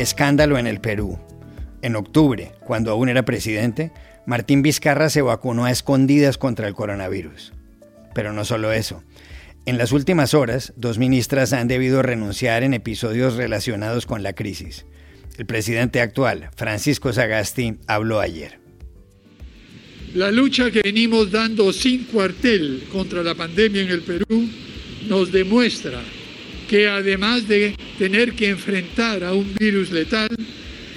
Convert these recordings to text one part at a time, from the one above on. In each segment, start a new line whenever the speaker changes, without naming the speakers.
Escándalo en el Perú. En octubre, cuando aún era presidente, Martín Vizcarra se vacunó a escondidas contra el coronavirus. Pero no solo eso. En las últimas horas, dos ministras han debido renunciar en episodios relacionados con la crisis. El presidente actual, Francisco Sagasti, habló ayer.
La lucha que venimos dando sin cuartel contra la pandemia en el Perú nos demuestra que además de tener que enfrentar a un virus letal,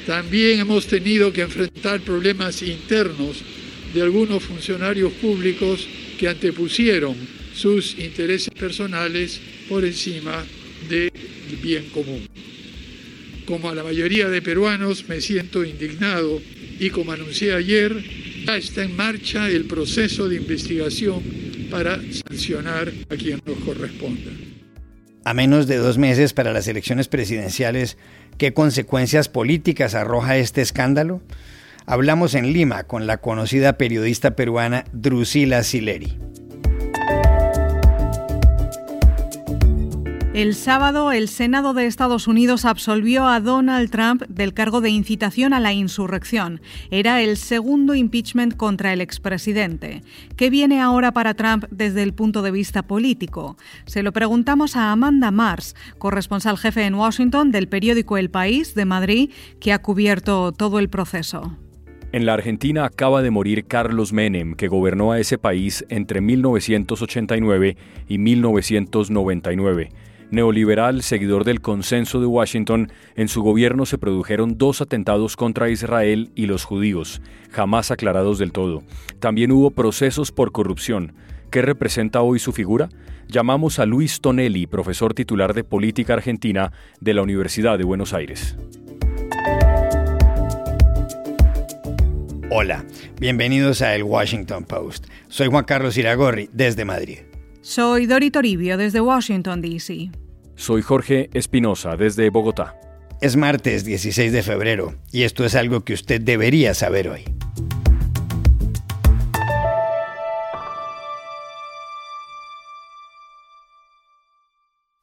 también hemos tenido que enfrentar problemas internos de algunos funcionarios públicos que antepusieron sus intereses personales por encima del bien común. Como a la mayoría de peruanos me siento indignado y como anuncié ayer, ya está en marcha el proceso de investigación para sancionar a quien nos corresponda.
A menos de dos meses para las elecciones presidenciales, ¿qué consecuencias políticas arroja este escándalo? Hablamos en Lima con la conocida periodista peruana Drusila Sileri.
El sábado, el Senado de Estados Unidos absolvió a Donald Trump del cargo de incitación a la insurrección. Era el segundo impeachment contra el expresidente. ¿Qué viene ahora para Trump desde el punto de vista político? Se lo preguntamos a Amanda Mars, corresponsal jefe en Washington del periódico El País de Madrid, que ha cubierto todo el proceso.
En la Argentina acaba de morir Carlos Menem, que gobernó a ese país entre 1989 y 1999 neoliberal, seguidor del consenso de Washington, en su gobierno se produjeron dos atentados contra Israel y los judíos, jamás aclarados del todo. También hubo procesos por corrupción. ¿Qué representa hoy su figura? Llamamos a Luis Tonelli, profesor titular de Política Argentina de la Universidad de Buenos Aires.
Hola, bienvenidos a El Washington Post. Soy Juan Carlos Iragorri, desde Madrid.
Soy Dori Toribio, desde Washington, D.C.
Soy Jorge Espinosa desde Bogotá.
Es martes 16 de febrero y esto es algo que usted debería saber hoy.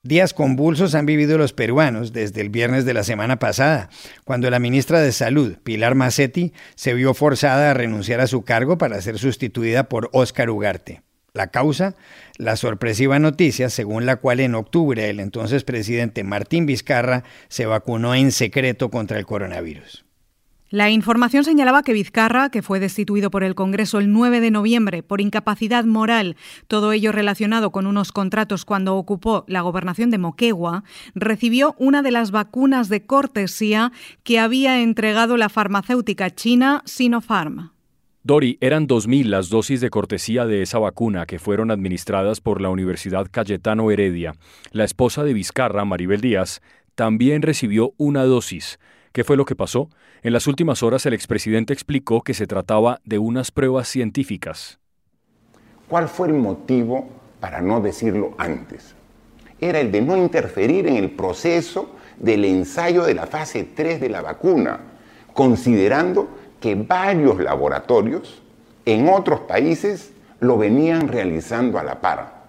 Días convulsos han vivido los peruanos desde el viernes de la semana pasada, cuando la ministra de Salud, Pilar Macetti, se vio forzada a renunciar a su cargo para ser sustituida por Óscar Ugarte. La causa, la sorpresiva noticia según la cual en octubre el entonces presidente Martín Vizcarra se vacunó en secreto contra el coronavirus.
La información señalaba que Vizcarra, que fue destituido por el Congreso el 9 de noviembre por incapacidad moral, todo ello relacionado con unos contratos cuando ocupó la gobernación de Moquegua, recibió una de las vacunas de cortesía que había entregado la farmacéutica china Sinopharm.
Dori, eran 2.000 las dosis de cortesía de esa vacuna que fueron administradas por la Universidad Cayetano Heredia. La esposa de Vizcarra, Maribel Díaz, también recibió una dosis. ¿Qué fue lo que pasó? En las últimas horas el expresidente explicó que se trataba de unas pruebas científicas.
¿Cuál fue el motivo para no decirlo antes? Era el de no interferir en el proceso del ensayo de la fase 3 de la vacuna, considerando que varios laboratorios en otros países lo venían realizando a la par.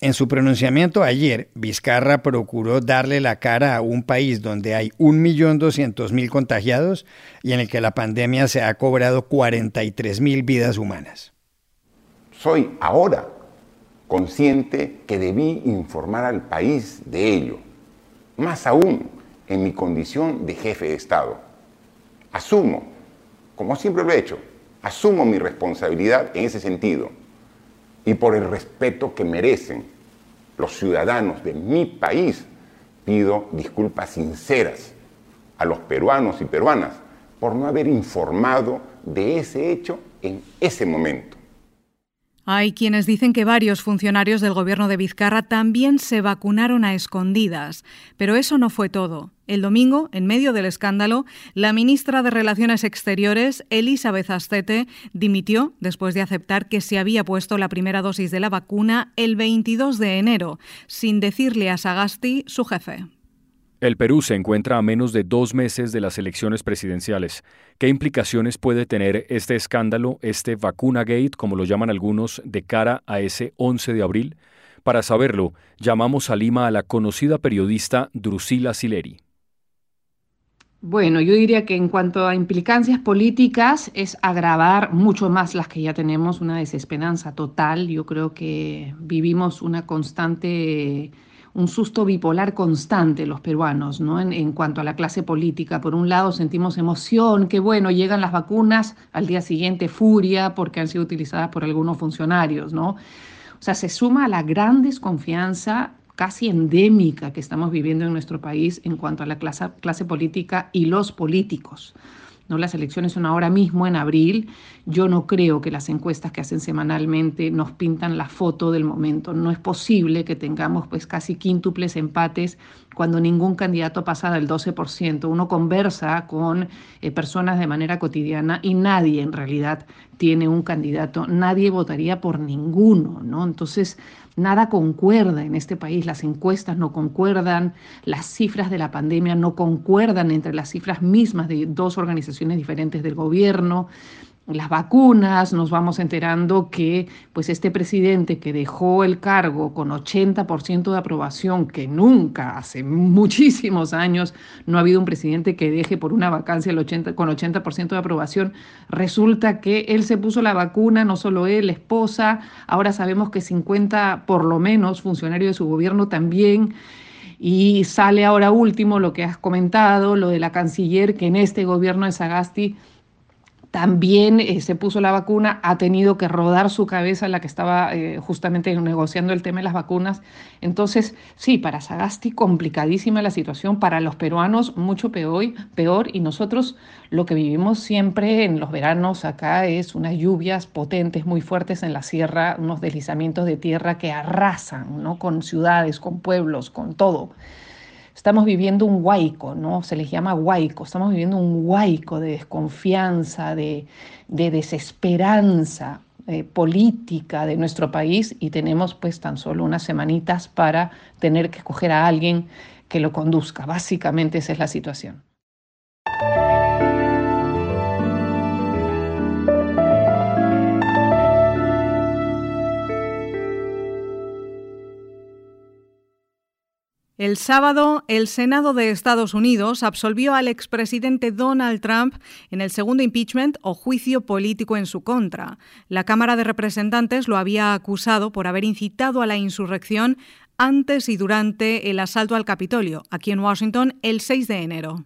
En su pronunciamiento ayer, Vizcarra procuró darle la cara a un país donde hay 1.200.000 contagiados y en el que la pandemia se ha cobrado 43.000 vidas humanas.
Soy ahora consciente que debí informar al país de ello, más aún en mi condición de jefe de Estado. Asumo como siempre lo he hecho, asumo mi responsabilidad en ese sentido y por el respeto que merecen los ciudadanos de mi país, pido disculpas sinceras a los peruanos y peruanas por no haber informado de ese hecho en ese momento.
Hay quienes dicen que varios funcionarios del gobierno de Vizcarra también se vacunaron a escondidas, pero eso no fue todo. El domingo, en medio del escándalo, la ministra de Relaciones Exteriores, Elizabeth Astete, dimitió después de aceptar que se había puesto la primera dosis de la vacuna el 22 de enero, sin decirle a Sagasti, su jefe.
El Perú se encuentra a menos de dos meses de las elecciones presidenciales. ¿Qué implicaciones puede tener este escándalo, este vacuna gate, como lo llaman algunos, de cara a ese 11 de abril? Para saberlo, llamamos a Lima a la conocida periodista Drusila Sileri.
Bueno, yo diría que en cuanto a implicancias políticas es agravar mucho más las que ya tenemos, una desesperanza total. Yo creo que vivimos una constante, un susto bipolar constante los peruanos, ¿no? En, cuanto a la clase política. Por un lado sentimos emoción, que bueno, llegan las vacunas, al día siguiente furia porque han sido utilizadas por algunos funcionarios, ¿no? O sea, se suma a la gran desconfianza casi endémica que estamos viviendo en nuestro país en cuanto a la clase, clase política y los políticos. ¿No? Las elecciones son ahora mismo en abril. Yo no creo que las encuestas que hacen semanalmente nos pintan la foto del momento. No es posible que tengamos pues casi quíntuples empates cuando ningún candidato pasa del 12%. Uno conversa con eh, personas de manera cotidiana y nadie en realidad tiene un candidato, nadie votaría por ninguno, ¿no? Entonces, nada concuerda en este país, las encuestas no concuerdan, las cifras de la pandemia no concuerdan entre las cifras mismas de dos organizaciones diferentes del gobierno las vacunas, nos vamos enterando que pues este presidente que dejó el cargo con 80% de aprobación, que nunca hace muchísimos años no ha habido un presidente que deje por una vacancia el 80, con 80% de aprobación, resulta que él se puso la vacuna, no solo él, la esposa, ahora sabemos que 50 por lo menos funcionarios de su gobierno también. Y sale ahora último lo que has comentado, lo de la canciller, que en este gobierno de Sagasti también eh, se puso la vacuna, ha tenido que rodar su cabeza la que estaba eh, justamente negociando el tema de las vacunas. Entonces, sí, para Sagasti complicadísima la situación, para los peruanos mucho peor, peor y nosotros lo que vivimos siempre en los veranos acá es unas lluvias potentes, muy fuertes en la sierra, unos deslizamientos de tierra que arrasan ¿no? con ciudades, con pueblos, con todo estamos viviendo un huaico, ¿no? Se les llama huaico, estamos viviendo un huaico de desconfianza, de, desesperanza eh, política de nuestro país y tenemos pues tan solo unas semanitas para tener que escoger a alguien que lo conduzca. Básicamente esa es la situación.
El sábado, el Senado de Estados Unidos absolvió al expresidente Donald Trump en el segundo impeachment o juicio político en su contra. La Cámara de Representantes lo había acusado por haber incitado a la insurrección antes y durante el asalto al Capitolio, aquí en Washington, el 6 de enero.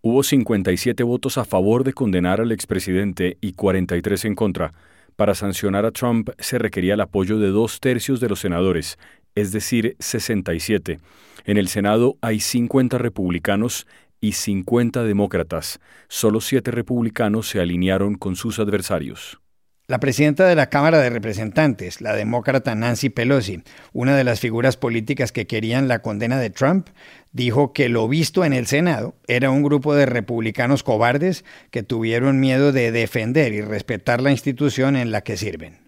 Hubo 57 votos a favor de condenar al expresidente y 43 en contra. Para sancionar a Trump se requería el apoyo de dos tercios de los senadores, es decir, 67. En el Senado hay 50 republicanos y 50 demócratas. Solo siete republicanos se alinearon con sus adversarios.
La presidenta de la Cámara de Representantes, la demócrata Nancy Pelosi, una de las figuras políticas que querían la condena de Trump, dijo que lo visto en el Senado era un grupo de republicanos cobardes que tuvieron miedo de defender y respetar la institución en la que sirven.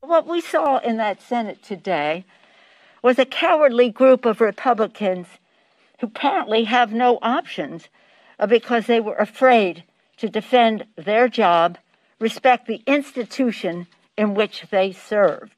What we saw in that Senate today was a cowardly group of Republicans who apparently have no options uh, because they were afraid to defend their job, respect the institution in which they served.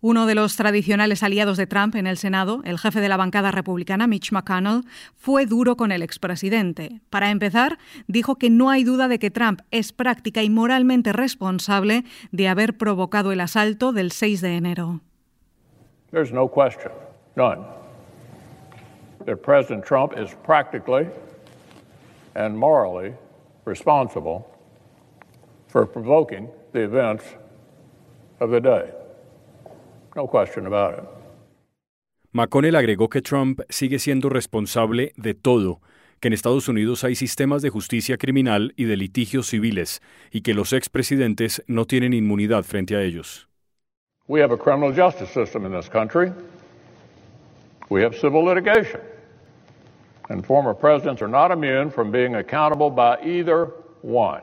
Uno de los tradicionales aliados de Trump en el Senado, el jefe de la bancada republicana Mitch McConnell, fue duro con el expresidente. Para empezar, dijo que no hay duda de que Trump es práctica y moralmente responsable de haber provocado el asalto del 6 de enero.
There's no question, none, that President Trump is practically and morally responsible for provoking the events of the day. No question about it.
McConnell agregó que Trump sigue siendo responsable de todo, que en Estados Unidos hay sistemas de justicia criminal y de litigios civiles, y que los expresidentes no tienen inmunidad frente a ellos.
We have a criminal justice system in this country. We have civil litigation. And former presidents are not immune from being accountable by either one.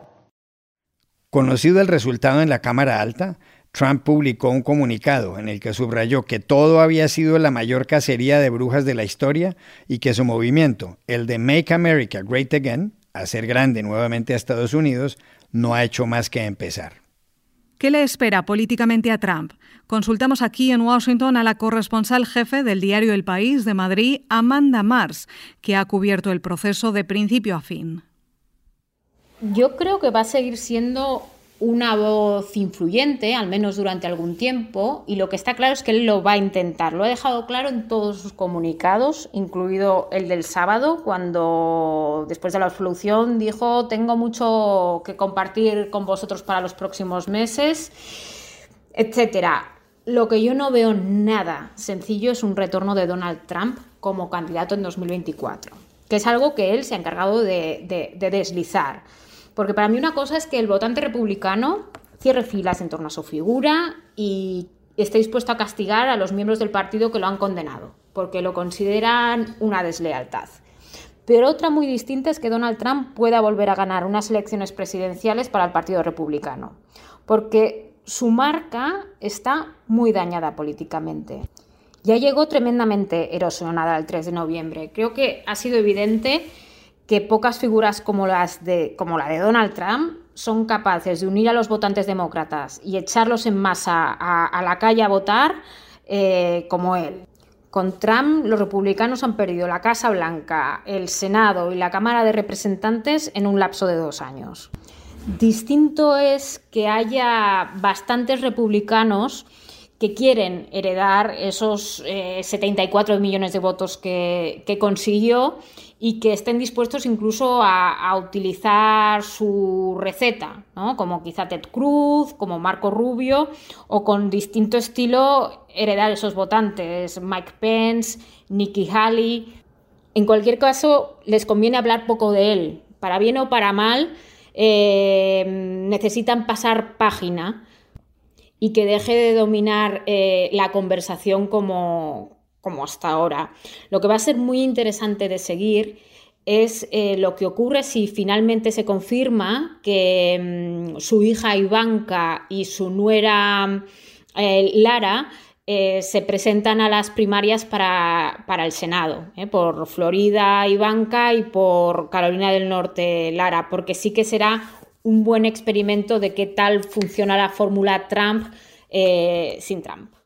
Conocido el resultado en la Cámara Alta, Trump publicó un comunicado en el que subrayó que todo había sido la mayor cacería de brujas de la historia y que su movimiento, el de Make America Great Again, hacer grande nuevamente a Estados Unidos, no ha hecho más que empezar.
¿Qué le espera políticamente a Trump? Consultamos aquí en Washington a la corresponsal jefe del diario El País de Madrid, Amanda Mars, que ha cubierto el proceso de principio a fin.
Yo creo que va a seguir siendo una voz influyente, al menos durante algún tiempo, y lo que está claro es que él lo va a intentar. Lo ha dejado claro en todos sus comunicados, incluido el del sábado, cuando después de la absolución dijo, tengo mucho que compartir con vosotros para los próximos meses, etcétera. Lo que yo no veo nada sencillo es un retorno de Donald Trump como candidato en 2024, que es algo que él se ha encargado de, de deslizar. Porque para mí una cosa es que el votante republicano cierre filas en torno a su figura y esté dispuesto a castigar a los miembros del partido que lo han condenado, porque lo consideran una deslealtad. Pero otra muy distinta es que Donald Trump pueda volver a ganar unas elecciones presidenciales para el Partido Republicano, porque su marca está muy dañada políticamente. Ya llegó tremendamente erosionada el 3 de noviembre. Creo que ha sido evidente que pocas figuras como, las de, como la de Donald Trump son capaces de unir a los votantes demócratas y echarlos en masa a, la calle a votar eh, como él. Con Trump, los republicanos han perdido la Casa Blanca, el Senado y la Cámara de Representantes en un lapso de dos años. Distinto es que haya bastantes republicanos que quieren heredar esos 74 eh, millones de votos que consiguió y que estén dispuestos incluso a, utilizar su receta, como quizá Ted Cruz, como Marco Rubio, o con distinto estilo heredar esos votantes, Mike Pence, Nikki Haley. En cualquier caso, les conviene hablar poco de él, para bien o para mal, eh, necesitan pasar página y que deje de dominar eh, la conversación como, como hasta ahora. Lo que va a ser muy interesante de seguir es eh, lo que ocurre si finalmente se confirma que mm, su hija Ivanka y su nuera eh, Lara eh, se presentan a las primarias para, para el Senado, por Florida Ivanka y por Carolina del Norte Lara, porque sí que será un buen experimento de qué tal funciona la fórmula Trump sin Trump.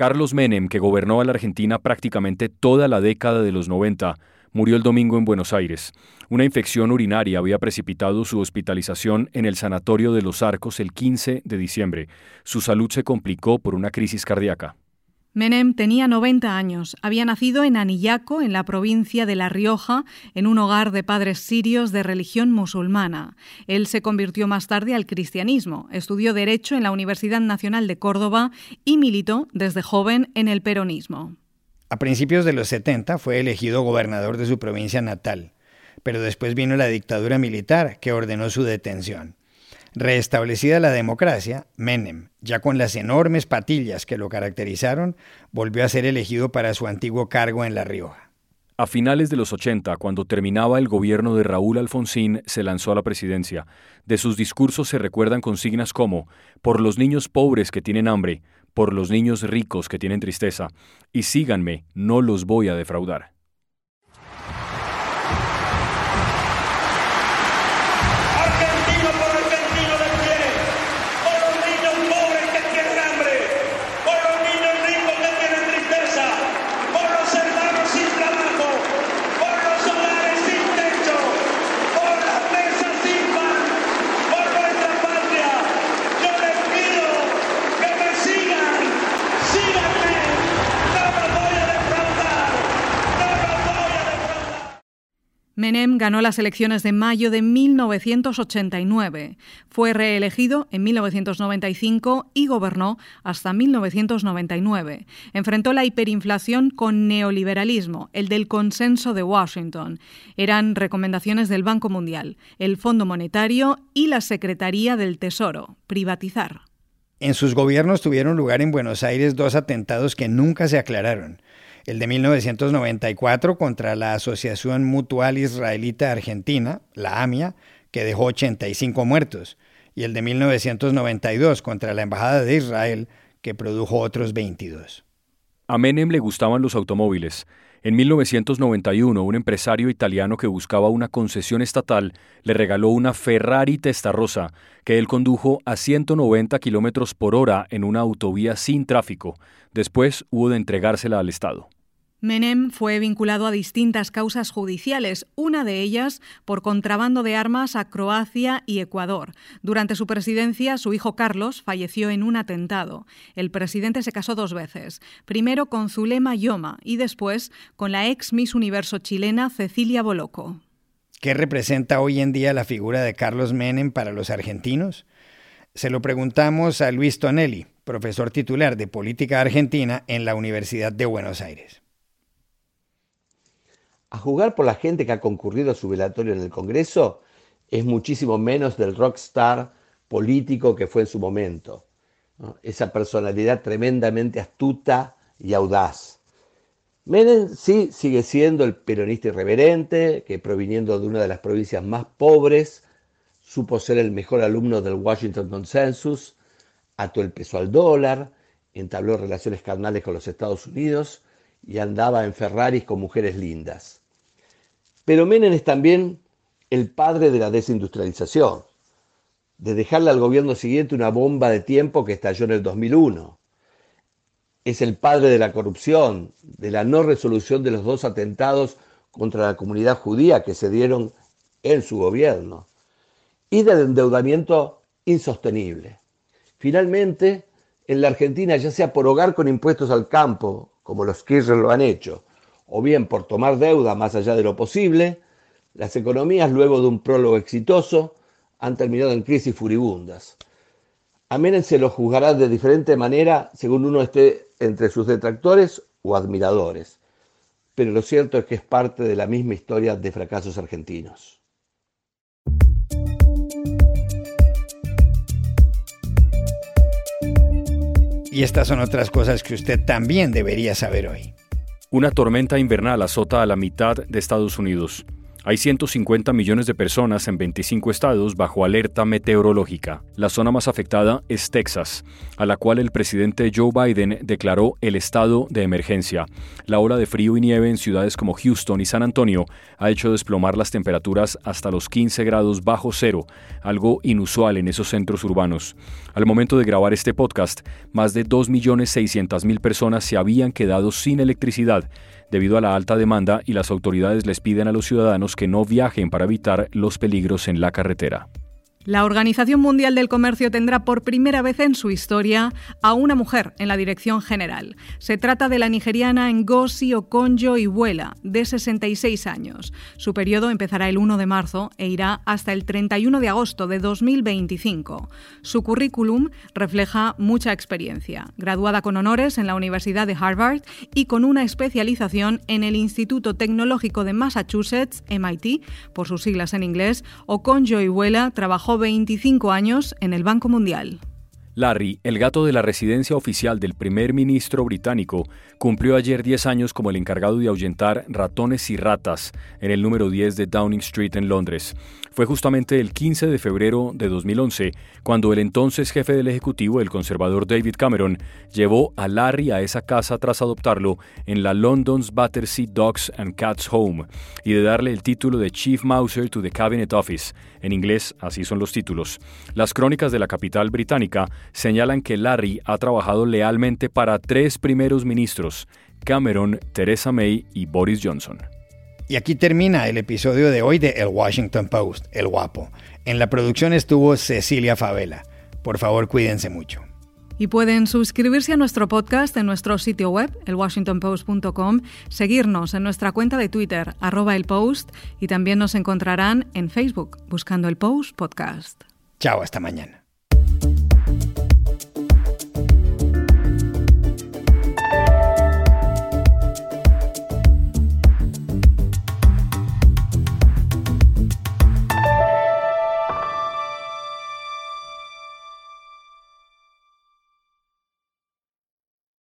Carlos Menem, que gobernó a la Argentina prácticamente toda la década de los 90, murió el domingo en Buenos Aires. Una infección urinaria había precipitado su hospitalización en el Sanatorio de los Arcos el 15 de diciembre. Su salud se complicó por una crisis cardíaca.
Menem tenía 90 años. Había nacido en Anillaco, en la provincia de La Rioja, en un hogar de padres sirios de religión musulmana. Él se convirtió más tarde al cristianismo, estudió Derecho en la Universidad Nacional de Córdoba y militó desde joven en el peronismo.
A principios de los 70 fue elegido gobernador de su provincia natal, pero después vino la dictadura militar que ordenó su detención. Restablecida la democracia, Menem, ya con las enormes patillas que lo caracterizaron, volvió a ser elegido para su antiguo cargo en La Rioja.
A finales de los 80, cuando terminaba el gobierno de Raúl Alfonsín, se lanzó a la presidencia. De sus discursos se recuerdan consignas como por los niños pobres que tienen hambre, por los niños ricos que tienen tristeza, y síganme, no los voy a defraudar.
Menem ganó las elecciones de mayo de 1989. Fue reelegido en 1995 y gobernó hasta 1999. Enfrentó la hiperinflación con neoliberalismo, el del consenso de Washington. Eran recomendaciones del Banco Mundial, el Fondo Monetario y la Secretaría del Tesoro, privatizar.
En sus gobiernos tuvieron lugar en Buenos Aires dos atentados que nunca se aclararon el de 1994 contra la Asociación Mutual Israelita Argentina, la AMIA, que dejó 85 muertos, y el de 1992 contra la Embajada de Israel, que produjo otros 22.
A Menem le gustaban los automóviles. En 1991, un empresario italiano que buscaba una concesión estatal le regaló una Ferrari Testarossa que él condujo a 190 kilómetros por hora en una autovía sin tráfico. Después hubo de entregársela al Estado.
Menem fue vinculado a distintas causas judiciales, una de ellas por contrabando de armas a Croacia y Ecuador. Durante su presidencia, su hijo Carlos falleció en un atentado. El presidente se casó dos veces, primero con Zulema Yoma y después con la ex Miss Universo chilena Cecilia Boloco.
¿Qué representa hoy en día la figura de Carlos Menem para los argentinos? Se lo preguntamos a Luis Tonelli, profesor titular de Política Argentina en la Universidad de Buenos Aires
a jugar por la gente que ha concurrido a su velatorio en el Congreso, es muchísimo menos del rockstar político que fue en su momento. Esa personalidad tremendamente astuta y audaz. Menem sí sigue siendo el peronista irreverente, que proviniendo de una de las provincias más pobres, supo ser el mejor alumno del Washington Consensus, ató el peso al dólar, entabló relaciones carnales con los Estados Unidos y andaba en Ferraris con mujeres lindas. Pero Menem es también el padre de la desindustrialización, de dejarle al gobierno siguiente una bomba de tiempo que estalló en el 2001. Es el padre de la corrupción, de la no resolución de los dos atentados contra la comunidad judía que se dieron en su gobierno y del endeudamiento insostenible. Finalmente, en la Argentina, ya sea por hogar con impuestos al campo, como los Kirchner lo han hecho, o bien por tomar deuda más allá de lo posible, las economías, luego de un prólogo exitoso, han terminado en crisis furibundas. A Menem se lo juzgará de diferente manera según uno esté entre sus detractores o admiradores, pero lo cierto es que es parte de la misma historia de fracasos argentinos.
Y estas son otras cosas que usted también debería saber hoy.
Una tormenta invernal azota a la mitad de Estados Unidos. Hay 150 millones de personas en 25 estados bajo alerta meteorológica. La zona más afectada es Texas, a la cual el presidente Joe Biden declaró el estado de emergencia. La ola de frío y nieve en ciudades como Houston y San Antonio ha hecho desplomar las temperaturas hasta los 15 grados bajo cero, algo inusual en esos centros urbanos. Al momento de grabar este podcast, más de 2.600.000 personas se habían quedado sin electricidad debido a la alta demanda y las autoridades les piden a los ciudadanos que no viajen para evitar los peligros en la carretera.
La Organización Mundial del Comercio tendrá por primera vez en su historia a una mujer en la dirección general. Se trata de la nigeriana Ngozi Okonjo-Iweala, de 66 años. Su periodo empezará el 1 de marzo e irá hasta el 31 de agosto de 2025. Su currículum refleja mucha experiencia, graduada con honores en la Universidad de Harvard y con una especialización en el Instituto Tecnológico de Massachusetts, MIT, por sus siglas en inglés. Okonjo-Iweala trabajó 25 años en el Banco Mundial.
Larry, el gato de la residencia oficial del primer ministro británico, cumplió ayer 10 años como el encargado de ahuyentar ratones y ratas en el número 10 de Downing Street en Londres. Fue justamente el 15 de febrero de 2011 cuando el entonces jefe del Ejecutivo, el conservador David Cameron, llevó a Larry a esa casa tras adoptarlo en la London's Battersea Dogs and Cats Home y de darle el título de Chief Mouser to the Cabinet Office. En inglés, así son los títulos. Las crónicas de la capital británica señalan que Larry ha trabajado lealmente para tres primeros ministros, Cameron, Theresa May y Boris Johnson.
Y aquí termina el episodio de hoy de El Washington Post, El Guapo. En la producción estuvo Cecilia Favela. Por favor, cuídense mucho.
Y pueden suscribirse a nuestro podcast en nuestro sitio web, elwashingtonpost.com, seguirnos en nuestra cuenta de Twitter, arroba el post, y también nos encontrarán en Facebook buscando el Post Podcast.
Chao, hasta mañana.